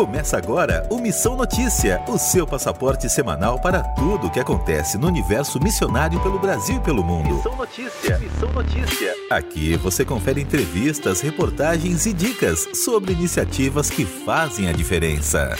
Começa agora o Missão Notícia, o seu passaporte semanal para tudo o que acontece no universo missionário pelo Brasil e pelo mundo. Missão Notícia, Missão Notícia. Aqui você confere entrevistas, reportagens e dicas sobre iniciativas que fazem a diferença.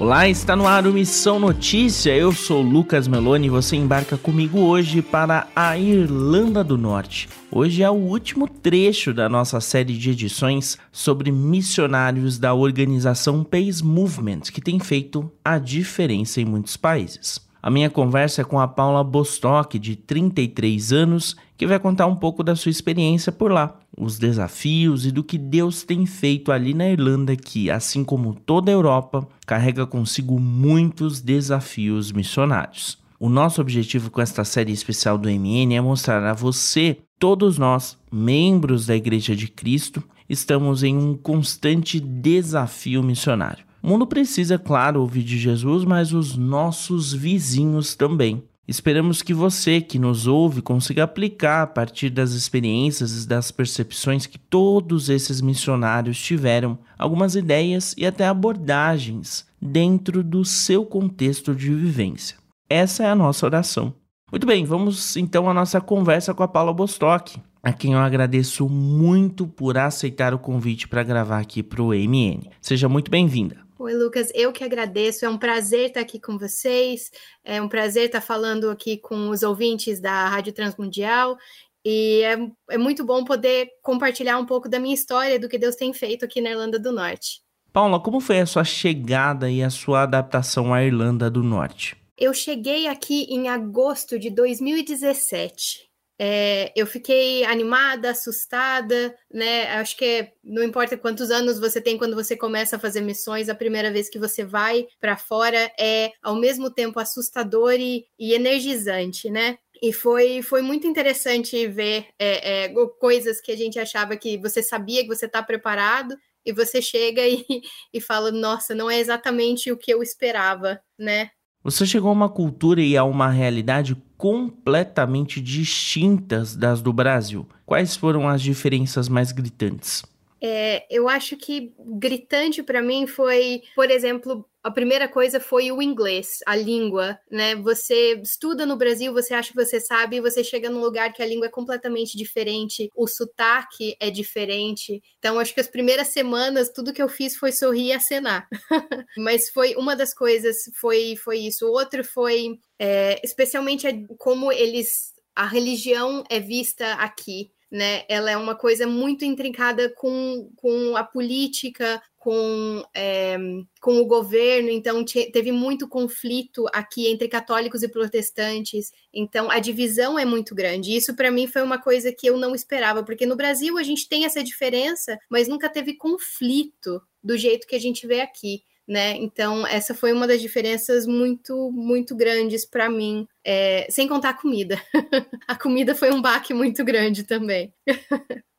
Olá, está no ar o Missão Notícia. Eu sou Lucas Meloni e você embarca comigo hoje para a Irlanda do Norte. Hoje é o último trecho da nossa série de edições sobre missionários da organização Peace Movement, que tem feito a diferença em muitos países. A minha conversa é com a Paula Bostock, de 33 anos, que vai contar um pouco da sua experiência por lá, os desafios e do que Deus tem feito ali na Irlanda, que, assim como toda a Europa, carrega consigo muitos desafios missionários. O nosso objetivo com esta série especial do MN é mostrar a você, todos nós, membros da Igreja de Cristo, estamos em um constante desafio missionário. O mundo precisa, claro, ouvir de Jesus, mas os nossos vizinhos também. Esperamos que você que nos ouve consiga aplicar a partir das experiências e das percepções que todos esses missionários tiveram, algumas ideias e até abordagens dentro do seu contexto de vivência. Essa é a nossa oração. Muito bem, vamos então à nossa conversa com a Paula Bostock, a quem eu agradeço muito por aceitar o convite para gravar aqui para o MN. Seja muito bem-vinda. Oi, Lucas, eu que agradeço. É um prazer estar aqui com vocês. É um prazer estar falando aqui com os ouvintes da Rádio Transmundial. E é, é muito bom poder compartilhar um pouco da minha história, do que Deus tem feito aqui na Irlanda do Norte. Paula, como foi a sua chegada e a sua adaptação à Irlanda do Norte? Eu cheguei aqui em agosto de 2017. É, eu fiquei animada, assustada, né? Acho que não importa quantos anos você tem quando você começa a fazer missões, a primeira vez que você vai para fora é ao mesmo tempo assustador e, e energizante, né? E foi, foi muito interessante ver é, é, coisas que a gente achava que você sabia que você está preparado, e você chega e, e fala, nossa, não é exatamente o que eu esperava, né? Você chegou a uma cultura e a uma realidade completamente distintas das do Brasil. Quais foram as diferenças mais gritantes? É, eu acho que gritante para mim foi, por exemplo, a primeira coisa foi o inglês, a língua, né? Você estuda no Brasil, você acha que você sabe, você chega num lugar que a língua é completamente diferente, o sotaque é diferente. Então, acho que as primeiras semanas, tudo que eu fiz foi sorrir e acenar. Mas foi uma das coisas, foi, foi isso. O outro foi, é, especialmente, como eles, a religião é vista aqui né? Ela é uma coisa muito intrincada com, com a política, com, é, com o governo, então teve muito conflito aqui entre católicos e protestantes, então a divisão é muito grande. Isso para mim foi uma coisa que eu não esperava, porque no Brasil a gente tem essa diferença, mas nunca teve conflito do jeito que a gente vê aqui né? Então, essa foi uma das diferenças muito, muito grandes para mim, é, sem contar a comida. a comida foi um baque muito grande também.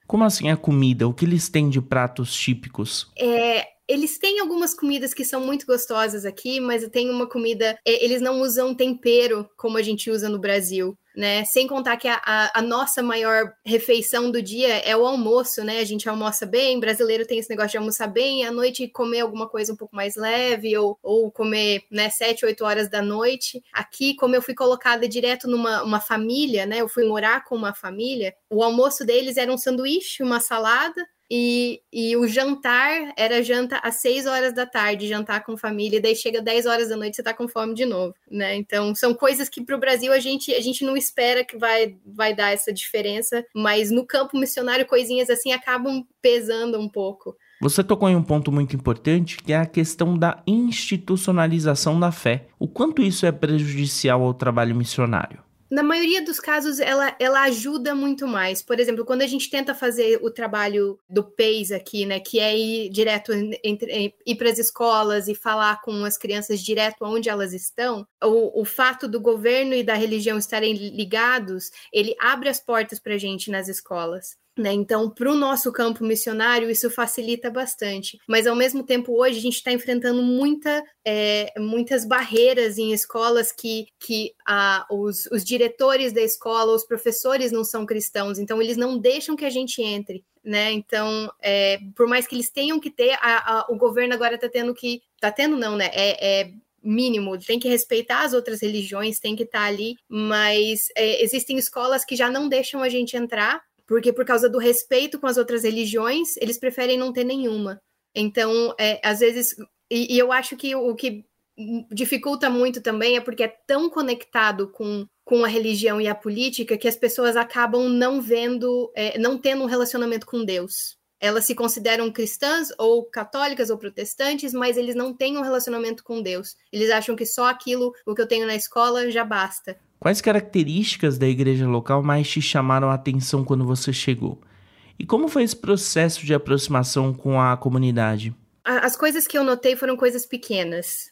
Como assim a comida? O que eles têm de pratos típicos? É, eles têm algumas comidas que são muito gostosas aqui, mas tem uma comida. É, eles não usam tempero como a gente usa no Brasil né? Sem contar que a, a, a, nossa maior refeição do dia é o almoço, né? A gente almoça bem, brasileiro tem esse negócio de almoçar bem, à noite comer alguma coisa um pouco mais leve, ou, ou comer, né, sete, oito horas da noite. Aqui, como eu fui colocada direto numa uma família, né? Eu fui morar com uma família, o almoço deles era um sanduíche, uma salada, e, e o jantar era janta às 6 horas da tarde, jantar com família, e daí chega 10 horas da noite você tá com fome de novo, né? Então são coisas que para o Brasil a gente, a gente não espera que vai, vai dar essa diferença, mas no campo missionário coisinhas assim acabam pesando um pouco. Você tocou em um ponto muito importante, que é a questão da institucionalização da fé. O quanto isso é prejudicial ao trabalho missionário? Na maioria dos casos, ela, ela ajuda muito mais. Por exemplo, quando a gente tenta fazer o trabalho do PACE aqui, né, que é ir direto entre, ir para as escolas e falar com as crianças direto onde elas estão, o, o fato do governo e da religião estarem ligados, ele abre as portas para a gente nas escolas. Né? Então, para o nosso campo missionário, isso facilita bastante. Mas, ao mesmo tempo, hoje a gente está enfrentando muita, é, muitas barreiras em escolas que, que ah, os, os diretores da escola, os professores não são cristãos, então eles não deixam que a gente entre né? Então, é, por mais que eles tenham que ter, a, a, o governo agora está tendo que. Tá tendo, não, né? É, é mínimo, tem que respeitar as outras religiões, tem que estar tá ali, mas é, existem escolas que já não deixam a gente entrar, porque por causa do respeito com as outras religiões, eles preferem não ter nenhuma. Então, é, às vezes, e, e eu acho que o que dificulta muito também é porque é tão conectado com, com a religião e a política que as pessoas acabam não vendo, é, não tendo um relacionamento com Deus. Elas se consideram cristãs ou católicas ou protestantes, mas eles não têm um relacionamento com Deus. Eles acham que só aquilo, o que eu tenho na escola, já basta. Quais características da igreja local mais te chamaram a atenção quando você chegou? E como foi esse processo de aproximação com a comunidade? As coisas que eu notei foram coisas pequenas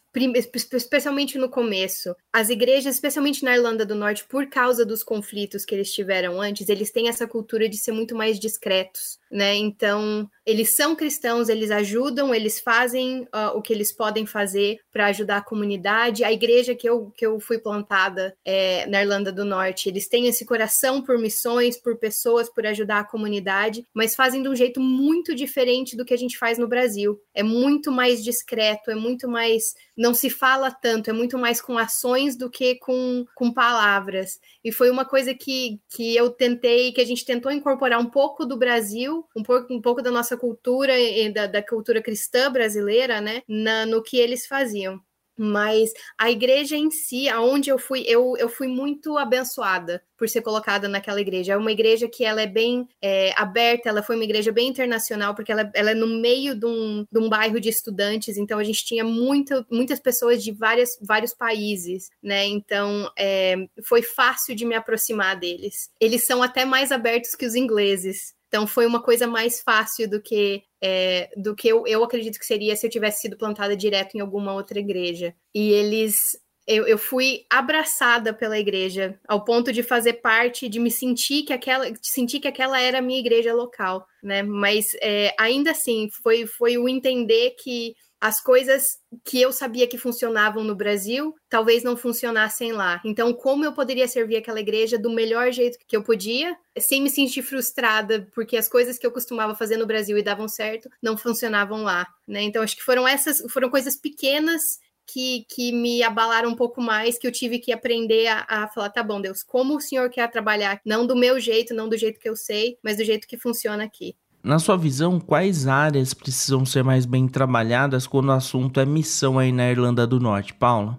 especialmente no começo, as igrejas, especialmente na Irlanda do Norte, por causa dos conflitos que eles tiveram antes, eles têm essa cultura de ser muito mais discretos, né? Então, eles são cristãos, eles ajudam, eles fazem uh, o que eles podem fazer para ajudar a comunidade. A igreja que eu, que eu fui plantada é, na Irlanda do Norte, eles têm esse coração por missões, por pessoas, por ajudar a comunidade, mas fazem de um jeito muito diferente do que a gente faz no Brasil. É muito mais discreto, é muito mais não se fala tanto, é muito mais com ações do que com, com palavras. E foi uma coisa que, que eu tentei, que a gente tentou incorporar um pouco do Brasil, um pouco, um pouco da nossa cultura e da, da cultura cristã brasileira, né, na, no que eles faziam mas a igreja em si, aonde eu fui, eu, eu fui muito abençoada por ser colocada naquela igreja. É uma igreja que ela é bem é, aberta, ela foi uma igreja bem internacional, porque ela, ela é no meio de um, de um bairro de estudantes, então a gente tinha muitas pessoas de várias, vários países, né? Então é, foi fácil de me aproximar deles. Eles são até mais abertos que os ingleses. Então foi uma coisa mais fácil do que é, do que eu, eu acredito que seria se eu tivesse sido plantada direto em alguma outra igreja. E eles eu, eu, fui abraçada pela igreja ao ponto de fazer parte, de me sentir que aquela, sentir que aquela era a minha igreja local, né? Mas é, ainda assim foi, foi o entender que as coisas que eu sabia que funcionavam no Brasil talvez não funcionassem lá. Então, como eu poderia servir aquela igreja do melhor jeito que eu podia, sem me sentir frustrada, porque as coisas que eu costumava fazer no Brasil e davam certo não funcionavam lá, né? Então, acho que foram essas, foram coisas pequenas que, que me abalaram um pouco mais, que eu tive que aprender a, a falar, tá bom, Deus, como o Senhor quer trabalhar? Não do meu jeito, não do jeito que eu sei, mas do jeito que funciona aqui. Na sua visão, quais áreas precisam ser mais bem trabalhadas quando o assunto é missão aí na Irlanda do Norte, Paula?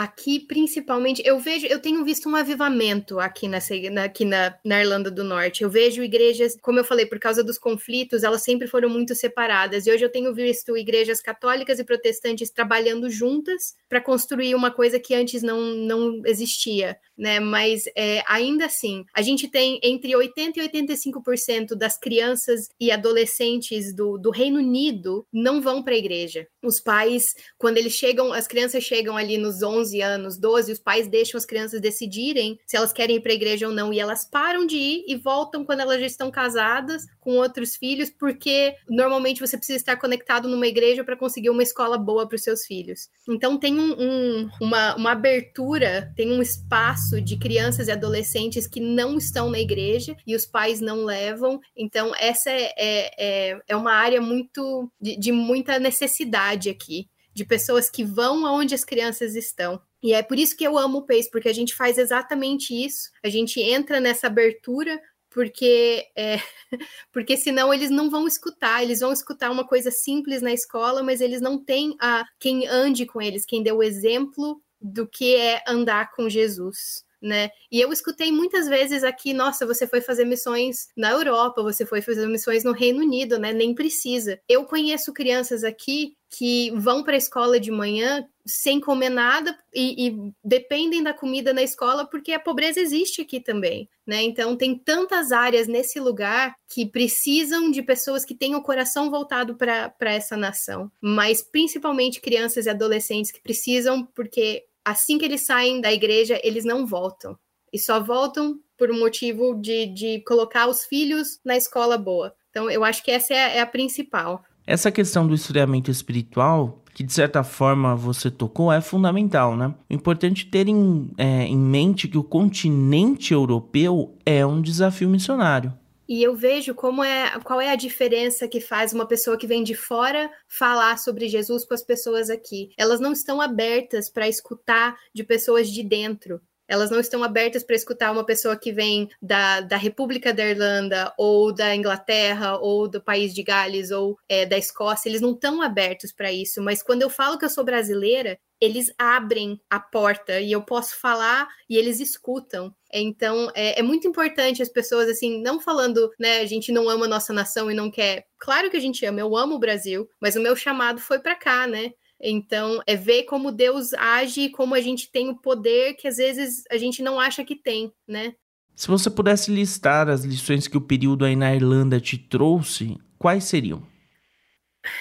Aqui, principalmente, eu vejo, eu tenho visto um avivamento aqui, nessa, aqui na, na Irlanda do Norte. Eu vejo igrejas, como eu falei, por causa dos conflitos, elas sempre foram muito separadas. E hoje eu tenho visto igrejas católicas e protestantes trabalhando juntas para construir uma coisa que antes não, não existia, né? Mas é, ainda assim, a gente tem entre 80% e 85% das crianças e adolescentes do, do Reino Unido não vão para a igreja. Os pais, quando eles chegam, as crianças chegam ali nos 11 11 anos, 12, os pais deixam as crianças decidirem se elas querem ir para a igreja ou não, e elas param de ir e voltam quando elas já estão casadas com outros filhos, porque normalmente você precisa estar conectado numa igreja para conseguir uma escola boa para os seus filhos. Então tem um, um, uma, uma abertura, tem um espaço de crianças e adolescentes que não estão na igreja e os pais não levam. Então essa é, é, é, é uma área muito de, de muita necessidade aqui de pessoas que vão aonde as crianças estão. E é por isso que eu amo o PACE, porque a gente faz exatamente isso. A gente entra nessa abertura porque é, porque senão eles não vão escutar, eles vão escutar uma coisa simples na escola, mas eles não têm a quem ande com eles, quem dê o exemplo do que é andar com Jesus né? E eu escutei muitas vezes aqui, nossa, você foi fazer missões na Europa, você foi fazer missões no Reino Unido, né? Nem precisa. Eu conheço crianças aqui que vão para a escola de manhã sem comer nada e, e, dependem da comida na escola porque a pobreza existe aqui também, né? Então tem tantas áreas nesse lugar que precisam de pessoas que tenham o coração voltado para essa nação, mas principalmente crianças e adolescentes que precisam porque assim que eles saem da igreja, eles não voltam. E só voltam por um motivo de, de colocar os filhos na escola boa. Então, eu acho que essa é é a principal. Essa questão do esfriamento espiritual, que de certa forma você tocou, é fundamental, né? O importante ter em, é, em mente que o continente europeu é um desafio missionário. E eu vejo como é, qual é a diferença que faz uma pessoa que vem de fora falar sobre Jesus com as pessoas aqui. Elas não estão abertas para escutar de pessoas de dentro elas não estão abertas para escutar uma pessoa que vem da, da República da Irlanda, ou da Inglaterra, ou do país de Gales, ou é, da Escócia, eles não estão abertos para isso. Mas quando eu falo que eu sou brasileira, eles abrem a porta e eu posso falar e eles escutam. Então, é, é, muito importante as pessoas, assim, não falando, né, a gente não ama a nossa nação e não quer. Claro que a gente ama, eu amo o Brasil, mas o meu chamado foi para cá, né? Então, é ver como Deus age e como a gente tem o poder que às vezes a gente não acha que tem, né? Se você pudesse listar as lições que o período aí na Irlanda te trouxe, quais seriam?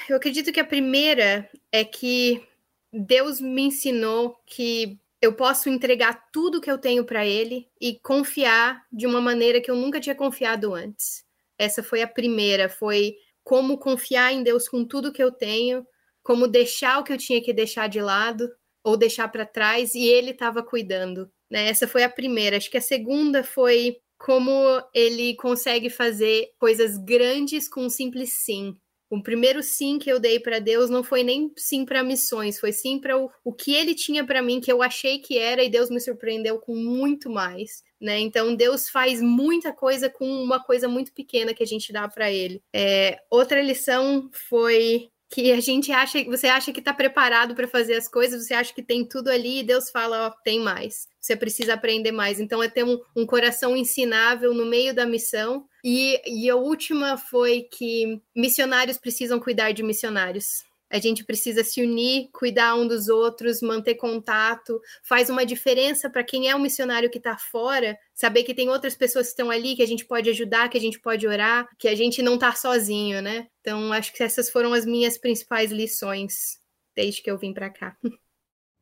Eu acredito que a primeira é que Deus me ensinou que eu posso entregar tudo que eu tenho para Ele e confiar de uma maneira que eu nunca tinha confiado antes. Essa foi a primeira, foi como confiar em Deus com tudo que eu tenho como deixar o que eu tinha que deixar de lado ou deixar para trás e ele estava cuidando. Né? Essa foi a primeira. Acho que a segunda foi como ele consegue fazer coisas grandes com um simples sim. O primeiro sim que eu dei para Deus não foi nem sim para missões, foi sim para o, o que ele tinha para mim, que eu achei que era, e Deus me surpreendeu com muito mais. Né? Então Deus faz muita coisa com uma coisa muito pequena que a gente dá para Ele. É, outra lição foi que a gente acha, você acha que está preparado para fazer as coisas, você acha que tem tudo ali e Deus fala, ó, tem mais. Você precisa aprender mais. Então é ter um, um coração ensinável no meio da missão. E, e a última foi que missionários precisam cuidar de missionários. A gente precisa se unir, cuidar um dos outros, manter contato. Faz uma diferença para quem é um missionário que está fora, saber que tem outras pessoas que estão ali, que a gente pode ajudar, que a gente pode orar, que a gente não está sozinho, né? Então, acho que essas foram as minhas principais lições desde que eu vim para cá.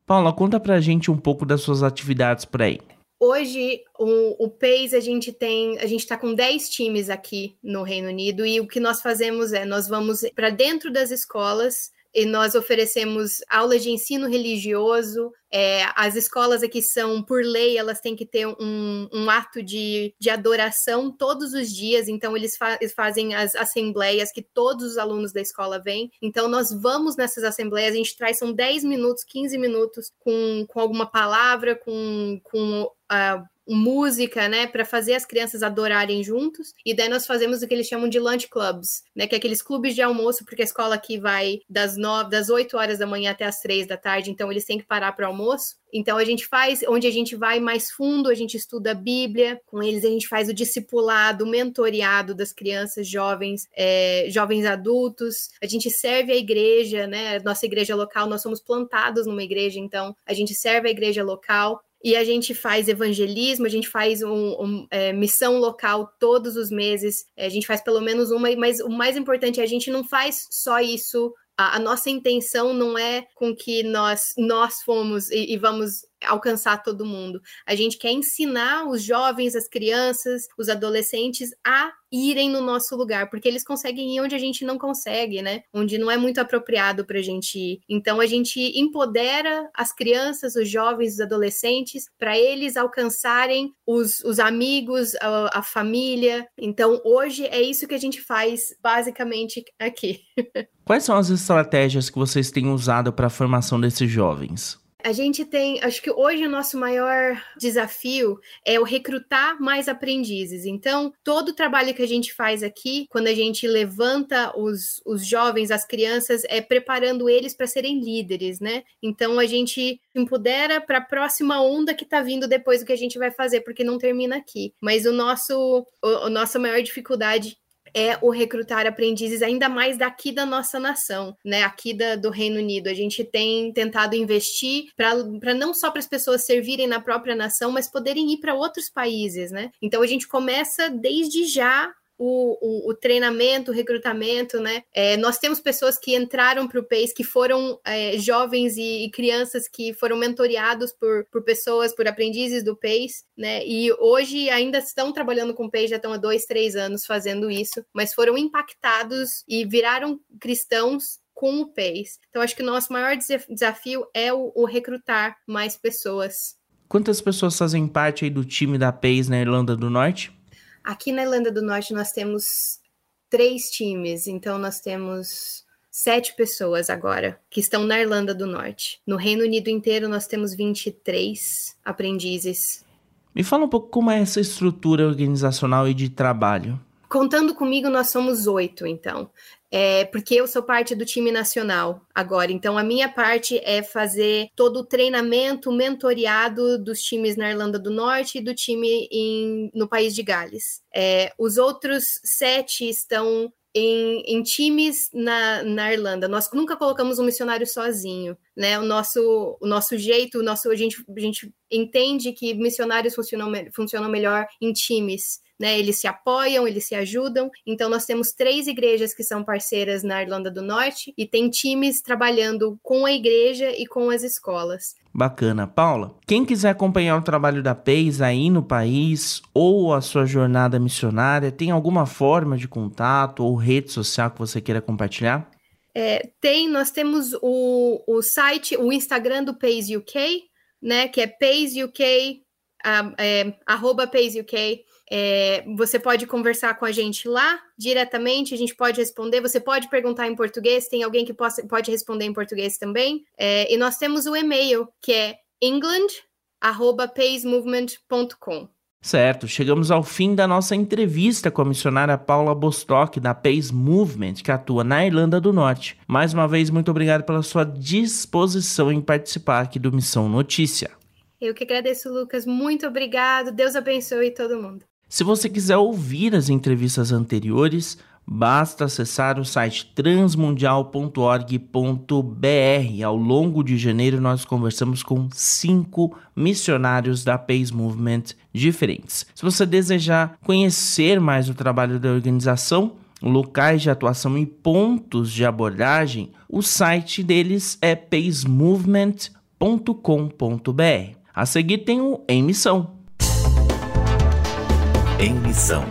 Paula, conta pra gente um pouco das suas atividades por aí. Hoje, o, o PACE, a gente tem, a gente está com 10 times aqui no Reino Unido, e o que nós fazemos é, nós vamos para dentro das escolas e nós oferecemos aulas de ensino religioso. É, as escolas aqui são, por lei, elas têm que ter um, um ato de, de adoração todos os dias, então eles, fa eles fazem as assembleias que todos os alunos da escola vêm. Então nós vamos nessas assembleias, a gente traz, são 10 minutos, 15 minutos com, com alguma palavra, com, com uh, música, né, para fazer as crianças adorarem juntos. E daí nós fazemos o que eles chamam de lunch clubs, né, que é aqueles clubes de almoço, porque a escola aqui vai das nove, das 8 horas da manhã até as três da tarde, então eles têm que parar para almoço. Então a gente faz, onde a gente vai mais fundo, a gente estuda a Bíblia, com eles a gente faz o discipulado, o mentoreado das crianças, jovens, é, jovens adultos, a gente serve a igreja, né? Nossa igreja local, nós somos plantados numa igreja, então a gente serve a igreja local e a gente faz evangelismo, a gente faz um, um é, missão local todos os meses, é, a gente faz pelo menos uma, mas o mais importante é a gente não faz só isso. A, a nossa intenção não é com que nós nós fomos e, e vamos alcançar todo mundo. A gente quer ensinar os jovens, as crianças, os adolescentes a irem no nosso lugar, porque eles conseguem ir onde a gente não consegue, né? Onde não é muito apropriado para a gente ir. Então a gente empodera as crianças, os jovens, os adolescentes, para eles alcançarem os, os amigos, a, a família. Então hoje é isso que a gente faz basicamente aqui. Quais são as estratégias que vocês têm usado para a formação desses jovens? A gente tem, acho que hoje o nosso maior desafio é o recrutar mais aprendizes. Então, todo o trabalho que a gente faz aqui, quando a gente levanta os, os jovens, as crianças, é preparando eles para serem líderes, né? Então, a gente empodera para a próxima onda que está vindo depois do que a gente vai fazer, porque não termina aqui. Mas o nosso, o, a nossa maior dificuldade é o recrutar aprendizes ainda mais daqui da nossa nação, né? Aqui da, do Reino Unido. A gente tem tentado investir para não só para as pessoas servirem na própria nação, mas poderem ir para outros países, né? Então a gente começa desde já o, o, o, treinamento, o recrutamento, né? É, nós temos pessoas que entraram para o PACE, que foram é, jovens e, e, crianças que foram mentoreados por, por pessoas, por aprendizes do PACE, né? E hoje ainda estão trabalhando com o PACE, já estão há dois, três anos fazendo isso, mas foram impactados e viraram cristãos com o PACE. Então, acho que o nosso maior desafio é o, o recrutar mais pessoas. Quantas pessoas fazem parte do time da PACE na Irlanda do Norte? Aqui na Irlanda do Norte nós temos três times, então nós temos sete pessoas agora que estão na Irlanda do Norte. No Reino Unido inteiro nós temos 23 aprendizes. Me fala um pouco como é essa estrutura organizacional e de trabalho. Contando comigo, nós somos oito, então. É, porque eu sou parte do time nacional agora. Então, a minha parte é fazer todo o treinamento, mentoreado dos times na Irlanda do Norte e do time em, no país de Gales. É, os outros sete estão em, em, times na, na Irlanda. Nós nunca colocamos um missionário sozinho, né? O nosso, o nosso jeito, o nosso, a, gente, a gente entende que missionários funcionam, funcionam melhor em times né? Eles se apoiam, eles se ajudam. Então, nós temos três igrejas que são parceiras na Irlanda do Norte e tem times trabalhando com a igreja e com as escolas. Bacana. Paula, quem quiser acompanhar o trabalho da PEIS aí no país ou a sua jornada missionária, tem alguma forma de contato ou rede social que você queira compartilhar? É, tem, nós temos o, o site, o Instagram do PAIS UK, né, que é PAIS UK, uh, é, arroba UK. É, você pode conversar com a gente lá diretamente, a gente pode responder. Você pode perguntar em português, tem alguém que possa, pode responder em português também. É, e nós temos o e-mail que é england@pacemovement.com. Certo, chegamos ao fim da nossa entrevista com a missionária Paula Bostock, da Pace Movement, que atua na Irlanda do Norte. Mais uma vez, muito obrigado pela sua disposição em participar aqui do Missão Notícia. Eu que agradeço, Lucas. Muito obrigado. Deus abençoe todo mundo. Se você quiser ouvir as entrevistas anteriores, basta acessar o site transmundial.org.br. Ao longo de janeiro, nós conversamos com cinco missionários da Pace Movement diferentes. Se você desejar conhecer mais o trabalho da organização, locais de atuação e pontos de abordagem, o site deles é pacemovement.com.br. A seguir tem o Em Missão em Missão.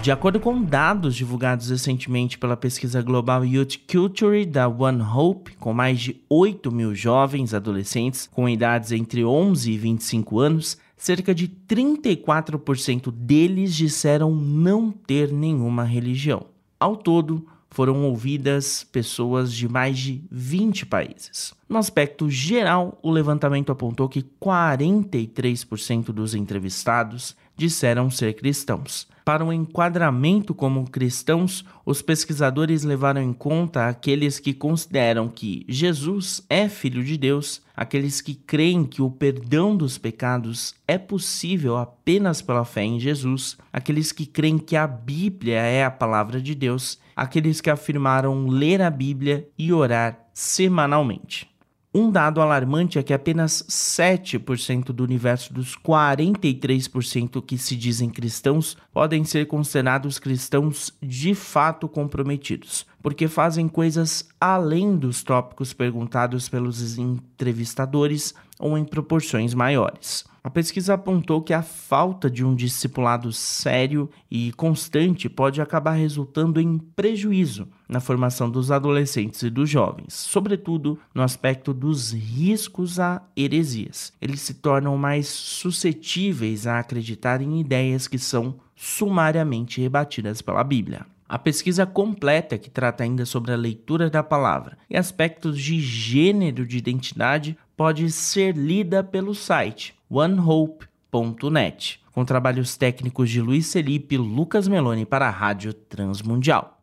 De acordo com dados divulgados recentemente pela pesquisa global Youth Culture da One Hope, com mais de 8 mil jovens adolescentes com idades entre 11 e 25 anos, cerca de 34% deles disseram não ter nenhuma religião. Ao todo, foram ouvidas pessoas de mais de 20 países. No aspecto geral, o levantamento apontou que 43% dos entrevistados disseram ser cristãos. Para o um enquadramento como cristãos, os pesquisadores levaram em conta aqueles que consideram que Jesus é Filho de Deus, aqueles que creem que o perdão dos pecados é possível apenas pela fé em Jesus, aqueles que creem que a Bíblia é a palavra de Deus, aqueles que afirmaram ler a Bíblia e orar semanalmente. Um dado alarmante é que apenas 7% do universo dos 43% que se dizem cristãos podem ser considerados cristãos de fato comprometidos, porque fazem coisas além dos tópicos perguntados pelos entrevistadores ou em proporções maiores. A pesquisa apontou que a falta de um discipulado sério e constante pode acabar resultando em prejuízo na formação dos adolescentes e dos jovens, sobretudo no aspecto dos riscos a heresias. Eles se tornam mais suscetíveis a acreditar em ideias que são sumariamente rebatidas pela Bíblia. A pesquisa completa, que trata ainda sobre a leitura da palavra e aspectos de gênero de identidade, pode ser lida pelo site onehope.net, com trabalhos técnicos de Luiz Felipe e Lucas Meloni para a Rádio Transmundial.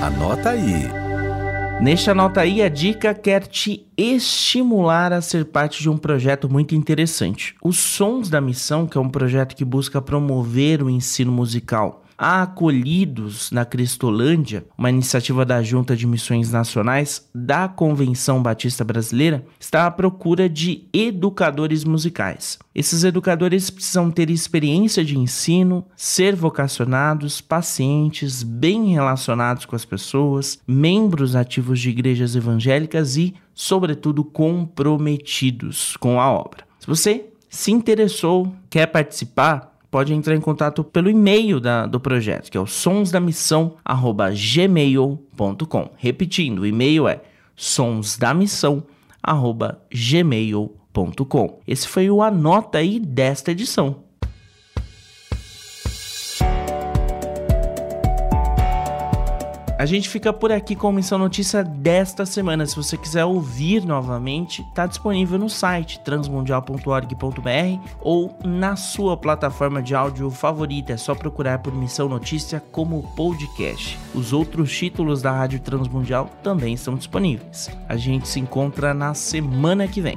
Anota aí. Neste Anota aí, a dica quer te estimular a ser parte de um projeto muito interessante. Os Sons da Missão, que é um projeto que busca promover o ensino musical acolhidos na Cristolândia, uma iniciativa da Junta de Missões Nacionais da Convenção Batista Brasileira, está à procura de educadores musicais. Esses educadores precisam ter experiência de ensino, ser vocacionados, pacientes, bem relacionados com as pessoas, membros ativos de igrejas evangélicas e, sobretudo, comprometidos com a obra. Se você se interessou, quer participar, pode entrar em contato pelo e-mail da, do projeto, que é o sonsdamissão@gmail.com. Repetindo, o e-mail é sonsdamissão@gmail.com. Esse foi o anota aí desta edição. A gente fica por aqui com a Missão Notícia desta semana. Se você quiser ouvir novamente, está disponível no site transmundial.org.br ou na sua plataforma de áudio favorita. É só procurar por Missão Notícia como podcast. Os outros títulos da Rádio Transmundial também estão disponíveis. A gente se encontra na semana que vem.